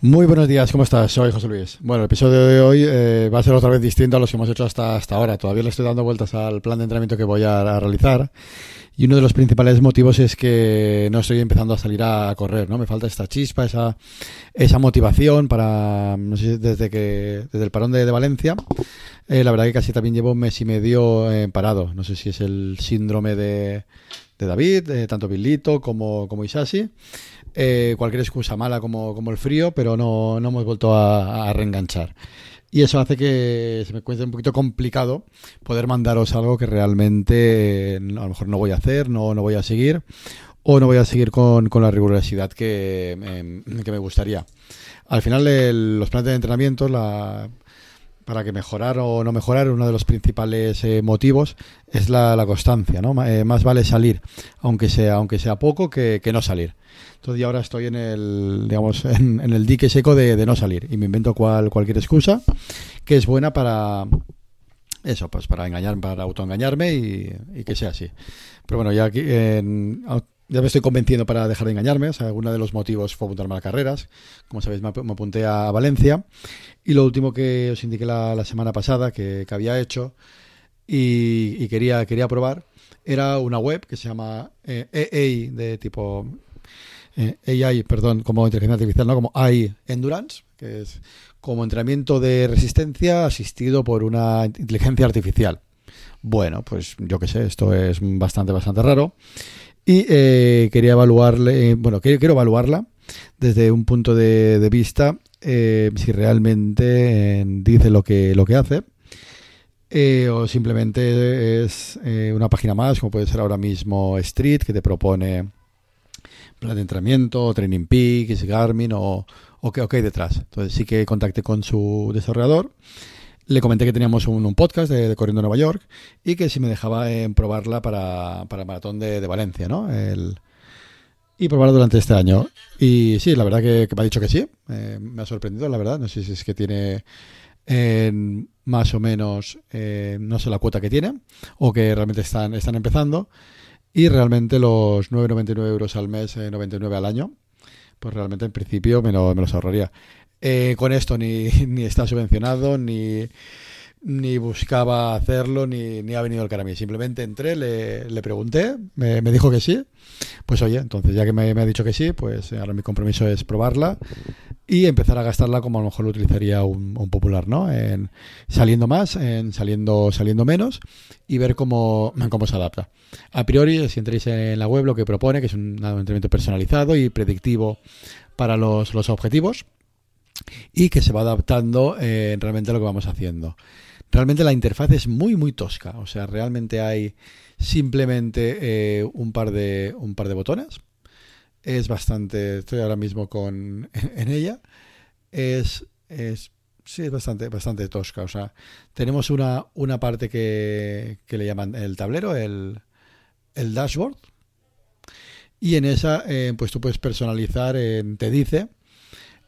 Muy buenos días, ¿cómo estás? Soy José Luis. Bueno, el episodio de hoy eh, va a ser otra vez distinto a los que hemos hecho hasta, hasta ahora. Todavía le estoy dando vueltas al plan de entrenamiento que voy a, a realizar. Y uno de los principales motivos es que no estoy empezando a salir a correr, ¿no? Me falta esta chispa, esa, esa motivación para, no sé, desde que, desde el parón de, de Valencia, eh, la verdad que casi también llevo un mes y medio eh, parado. No sé si es el síndrome de, de David, eh, tanto Billito como, como Isashi. Eh, cualquier excusa mala como, como el frío, pero no, no hemos vuelto a, reenganchar. Y eso hace que se me cueste un poquito complicado poder mandaros algo que realmente eh, a lo mejor no voy a hacer, no, no voy a seguir, o no voy a seguir con, con la rigurosidad que, eh, que, me gustaría. Al final, los planes de entrenamiento, la, para que mejorar o no mejorar, uno de los principales eh, motivos es la, la constancia, ¿no? Eh, más vale salir, aunque sea, aunque sea poco, que, que no salir. Entonces, ahora estoy en el, digamos, en, en el dique seco de, de, no salir y me invento cual, cualquier excusa que es buena para eso, pues para engañar, para autoengañarme y, y que sea así. Pero bueno, ya aquí en, ya me estoy convenciendo para dejar de engañarme. O sea, uno de los motivos fue apuntarme a carreras. Como sabéis, me, me apunté a Valencia. Y lo último que os indiqué la, semana pasada que, que había hecho y, quería, quería probar era una web que se llama eh, EA de tipo eh, AI, perdón, como inteligencia artificial, no como AI Endurance, que es como entrenamiento de resistencia asistido por una inteligencia artificial. Bueno, pues yo qué sé, esto es bastante, bastante raro. Y eh, quería evaluarle, bueno, quiero, evaluarla desde un punto de vista eh, si realmente eh, dice lo que, lo que hace. Eh, o simplemente es eh, una página más, como puede ser ahora mismo Street, que te propone plan de entrenamiento, Training Peaks, Garmin o, o qué okay detrás. Entonces sí que contacté con su desarrollador, le comenté que teníamos un, un podcast de, Corriendo Nueva York y que si me dejaba en probarla para, para el maratón de, de Valencia, ¿no? El, y probarla durante este año. Y sí, la verdad que, me ha dicho que sí. Eh, me ha sorprendido, la verdad. No sé si es que tiene eh, más o menos, eh, no sé la cuota que tiene o que realmente están, están empezando. Y realmente los 9,99 euros al mes, eh, 99 al año, pues realmente en principio me, lo, me los ahorraría. Eh, con esto ni, ni está subvencionado, ni, ni buscaba hacerlo, ni, ni ha venido el cara a mí. Simplemente entré, le, le pregunté, me, me, dijo que sí. Pues oye, entonces ya que me, ha dicho que sí, pues ahora mi compromiso es probarla y empezar a gastarla como a lo mejor lo utilizaría un, un popular, ¿no? En saliendo más, en saliendo, saliendo menos y ver cómo, cómo se adapta. A priori, si entréis en la web, lo que propone, que es un entrenamiento personalizado y predictivo para los, los objetivos y que se va adaptando eh, realmente a lo que vamos haciendo. Realmente la interfaz es muy muy tosca, o sea, realmente hay simplemente eh, un par de un par de botones. Es bastante, estoy ahora mismo con en ella. Es es sí es bastante bastante tosca, o sea, tenemos una una parte que, que le llaman el tablero, el el dashboard. Y en esa eh, pues tú puedes personalizar, eh, te dice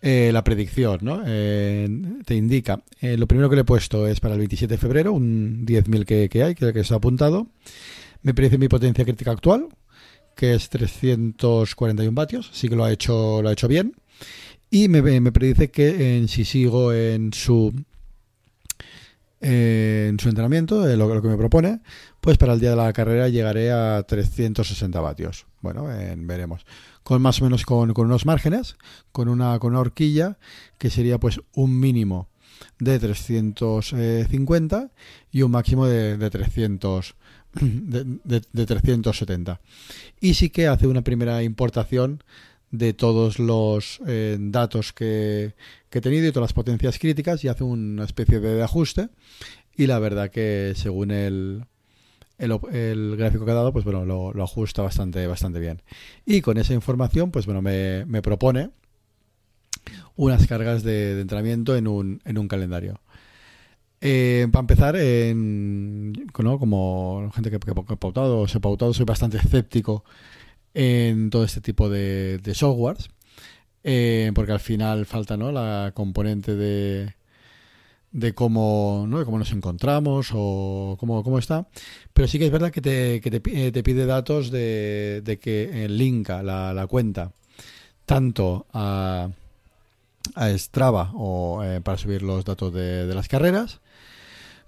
eh, la predicción, ¿no? Eh, te indica. Eh, lo primero que le he puesto es para el 27 de febrero, un 10.000 que, que, hay, que, que ha apuntado. Me parece mi potencia crítica actual, que es 341 vatios, sí que lo ha hecho, lo ha hecho bien. Y me, me predice que en, si sigo en su en su entrenamiento, lo, que me propone, pues para el día de la carrera llegaré a 360 vatios. Bueno, veremos. Con más o menos con, unos márgenes, con una, con una horquilla que sería pues un mínimo de 350 y un máximo de, de 300 de, de, de, 370 y sí que hace una primera importación de todos los eh, datos que, que, he tenido y todas las potencias críticas y hace una especie de ajuste. Y la verdad que según el, el, gráfico que ha dado, pues bueno, lo, ajusta bastante, bastante bien. Y con esa información, pues bueno, me, me propone unas cargas de, entrenamiento en un, en un calendario. Eh, para empezar, como gente que, que, que he pautado, soy bastante escéptico en todo este tipo de, de softwares. eh, porque al final falta ¿no? la componente de, de cómo, ¿no? de cómo nos encontramos o cómo, cómo está. Pero sí que es verdad que te, que te, eh, pide datos de, de que linka la, la cuenta tanto a, a Strava o eh, para subir los datos de, de las carreras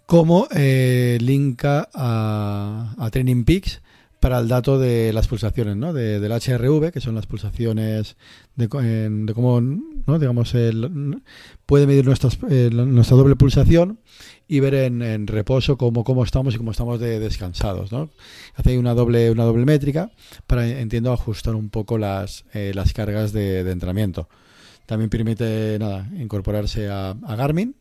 como eh, linka a, a Training Peaks para el dato de las pulsaciones, ¿no? De, del HRV, que son las pulsaciones de, de cómo, ¿no? Digamos, el, puede medir nuestras, eh, nuestra doble pulsación y ver en, en, reposo cómo, cómo estamos y cómo estamos de descansados, ¿no? Hace una doble, una doble métrica para, entiendo, ajustar un poco las, eh, las cargas de, entrenamiento. También permite, nada, incorporarse a Garmin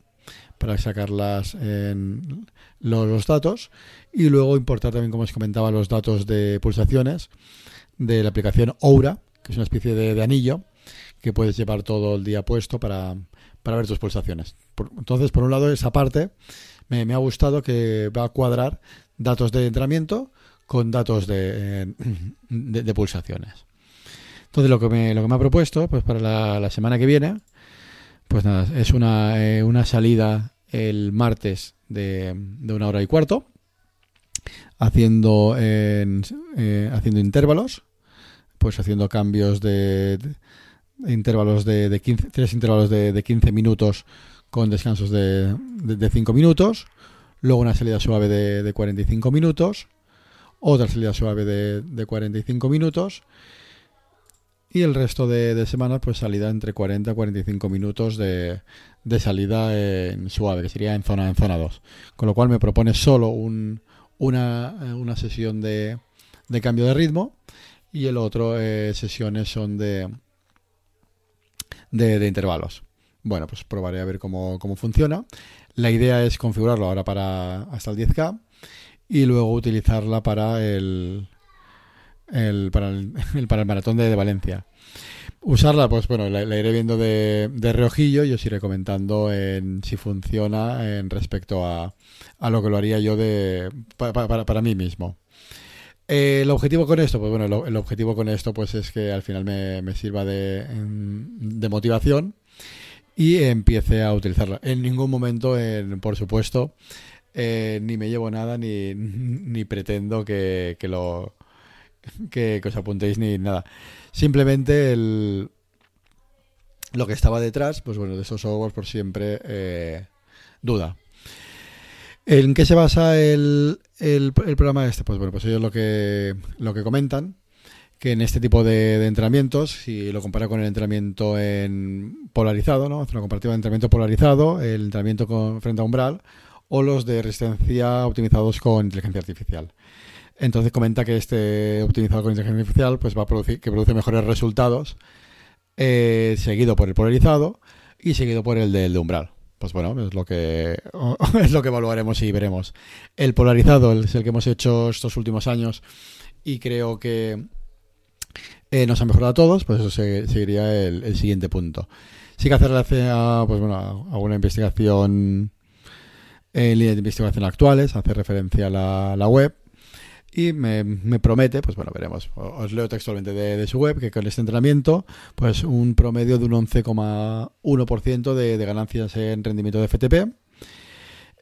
para sacarlas en los, datos y luego importar también, como os comentaba, los datos de pulsaciones de la aplicación Oura, que es una especie de, anillo que puedes llevar todo el día puesto para, para ver tus pulsaciones. Entonces, por un lado, esa parte me, ha gustado que va a cuadrar datos de entrenamiento con datos de, de, de pulsaciones. Entonces, lo que, me, lo que me ha propuesto pues para la, la semana que viene pues nada, es una, eh, una salida el martes de, de, una hora y cuarto, haciendo, en, eh, haciendo intervalos, pues haciendo cambios de, intervalos de, de 15, tres intervalos de, de 15 minutos con descansos de, de, 5 minutos, luego una salida suave de, de 45 minutos, otra salida suave de, de 45 minutos y el resto de, de semanas pues salida entre 40 y 45 minutos de, de, salida en suave, que sería en zona en zona 2. Con lo cual me propone solo un, una, una sesión de, de cambio de ritmo y el otro eh, sesiones son de, de, de, intervalos. Bueno, pues probaré a ver cómo, cómo funciona. La idea es configurarlo ahora para hasta el 10K y luego utilizarla para el, el, para, el, maratón de, Valencia. Usarla, pues bueno, la, iré viendo de, de, reojillo y os iré comentando en si funciona en respecto a, a lo que lo haría yo de, para, para, mí mismo. Eh, el objetivo con esto, pues bueno, el, objetivo con esto pues es que al final me, me sirva de, de, motivación y empiece a utilizarla. En ningún momento, en, por supuesto, eh, ni me llevo nada ni, ni pretendo que, que lo que, os apuntéis ni nada. Simplemente el, lo que estaba detrás, pues bueno, de esos softwares por siempre eh, duda. ¿En qué se basa el, el, programa este? Pues bueno, pues ellos lo que, lo que comentan, que en este tipo de, de entrenamientos, si lo compara con el entrenamiento en polarizado, ¿no? Hace una comparativa de entrenamiento polarizado, el entrenamiento con, frente a umbral, o los de resistencia optimizados con inteligencia artificial. Entonces comenta que este optimizado con inteligencia artificial pues va a producir que produce mejores resultados, eh, seguido por el polarizado y seguido por el del de umbral. Pues bueno, es lo que es lo que evaluaremos y veremos. El polarizado es el que hemos hecho estos últimos años y creo que eh, nos ha mejorado a todos, pues eso seguiría el, siguiente punto. Sí que hacerle a, pues bueno, a una investigación en líneas de investigación actuales, hace referencia a la web y me, me, promete, pues bueno, veremos, os leo textualmente de, de, su web, que con este entrenamiento, pues un promedio de un 11,1% de, de ganancias en rendimiento de FTP,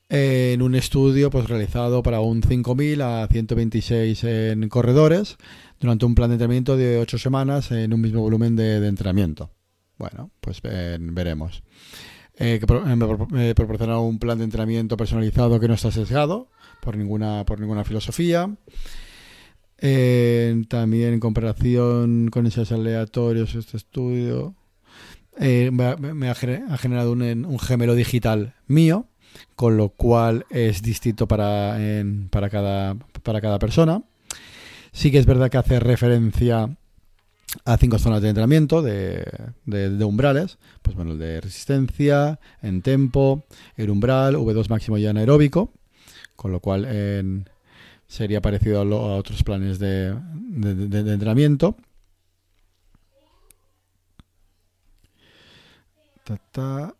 en un estudio pues realizado para un 5.000 a 126 en corredores, durante un plan de entrenamiento de 8 semanas en un mismo volumen de, entrenamiento. Bueno, pues veremos. Eh, que pro, me, proporciona un plan de entrenamiento personalizado que no está sesgado, por ninguna, por ninguna filosofía. Eh, también en comparación con esos aleatorios, este estudio eh, me, ha, generado un, un, gemelo digital mío, con lo cual es distinto para, para, cada, para cada persona. Sí que es verdad que hace referencia a cinco zonas de entrenamiento de, de, umbrales, pues bueno, de resistencia, en tempo, el umbral, V2 máximo y anaeróbico con lo cual sería parecido a, otros planes de, de, entrenamiento. Ta.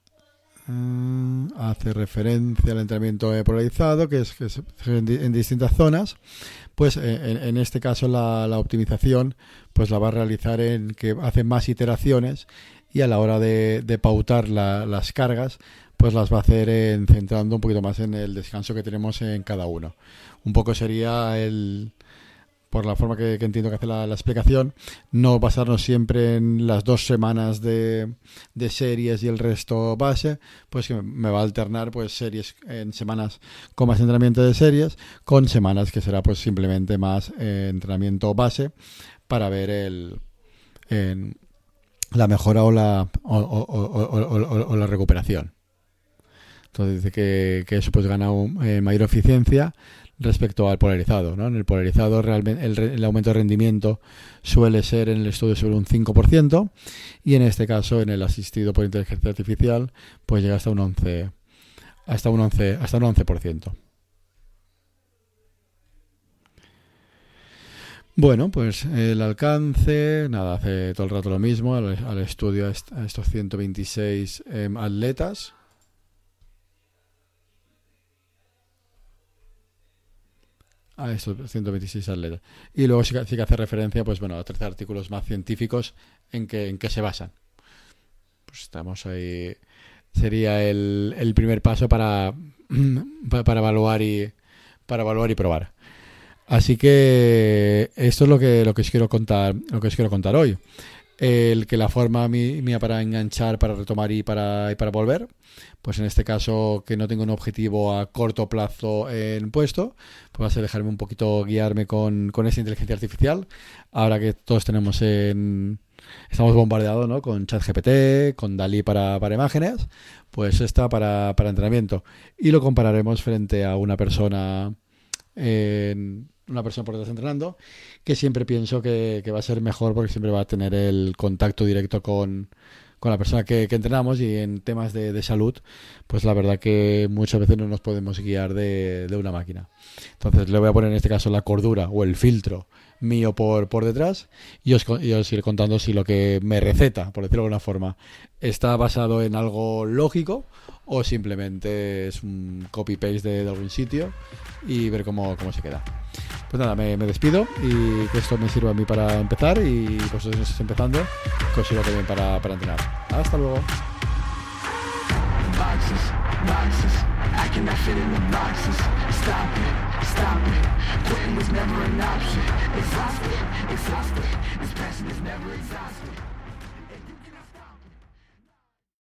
Uh, hace referencia al entrenamiento polarizado, que es, que en, distintas zonas. Pues eh, en, en este caso la, la, optimización pues la va a realizar en que hace más iteraciones y a la hora de, pautar las cargas, pues las va a hacer en, centrando un poquito más en el descanso que tenemos en cada uno. Un poco sería el, por la forma que, entiendo que hace la, explicación, no basarnos siempre en las dos semanas de, de, series y el resto base, pues que me va a alternar pues series en semanas con más entrenamiento de series, con semanas que será pues simplemente más eh, entrenamiento base para ver el la mejora o la, o, la recuperación. Entonces dice que, eso pues gana eh, mayor eficiencia respecto al polarizado. ¿no? En el polarizado realmente el, aumento de rendimiento suele ser en el estudio sobre un 5% y en este caso en el asistido por inteligencia artificial pues llega hasta un 11 hasta un 11 hasta un 11%. Bueno, pues el alcance, nada, hace todo el rato lo mismo, al, estudio a, estos 126 em, atletas, a estos 126 atletas. Y luego sí que, hace referencia, pues bueno, a 13 artículos más científicos en que, en que se basan. Pues estamos ahí. Sería el, el primer paso para, para, evaluar y para evaluar y probar. Así que esto es lo que, lo que os quiero contar, lo que os quiero contar hoy el que la forma mía para enganchar, para retomar y para, y para volver, pues en este caso que no tengo un objetivo a corto plazo en puesto, pues va a ser dejarme un poquito guiarme con, con esa inteligencia artificial, ahora que todos tenemos en... Estamos bombardeados ¿no? con ChatGPT, con DALI para, para imágenes, pues esta para, para entrenamiento. Y lo compararemos frente a una persona en una persona por detrás entrenando, que siempre pienso que, va a ser mejor porque siempre va a tener el contacto directo con, la persona que, entrenamos y en temas de, salud, pues la verdad que muchas veces no nos podemos guiar de, una máquina. Entonces le voy a poner en este caso la cordura o el filtro mío por, por detrás y os, y os iré contando si lo que me receta, por decirlo de alguna forma, está basado en algo lógico o simplemente es un copy-paste de, algún sitio y ver cómo se queda. Pues nada, me, despido y que esto me sirva a mí para empezar y vosotros no estéis empezando, que os sirva también para, entrenar. Hasta luego. This passion is never exhausted.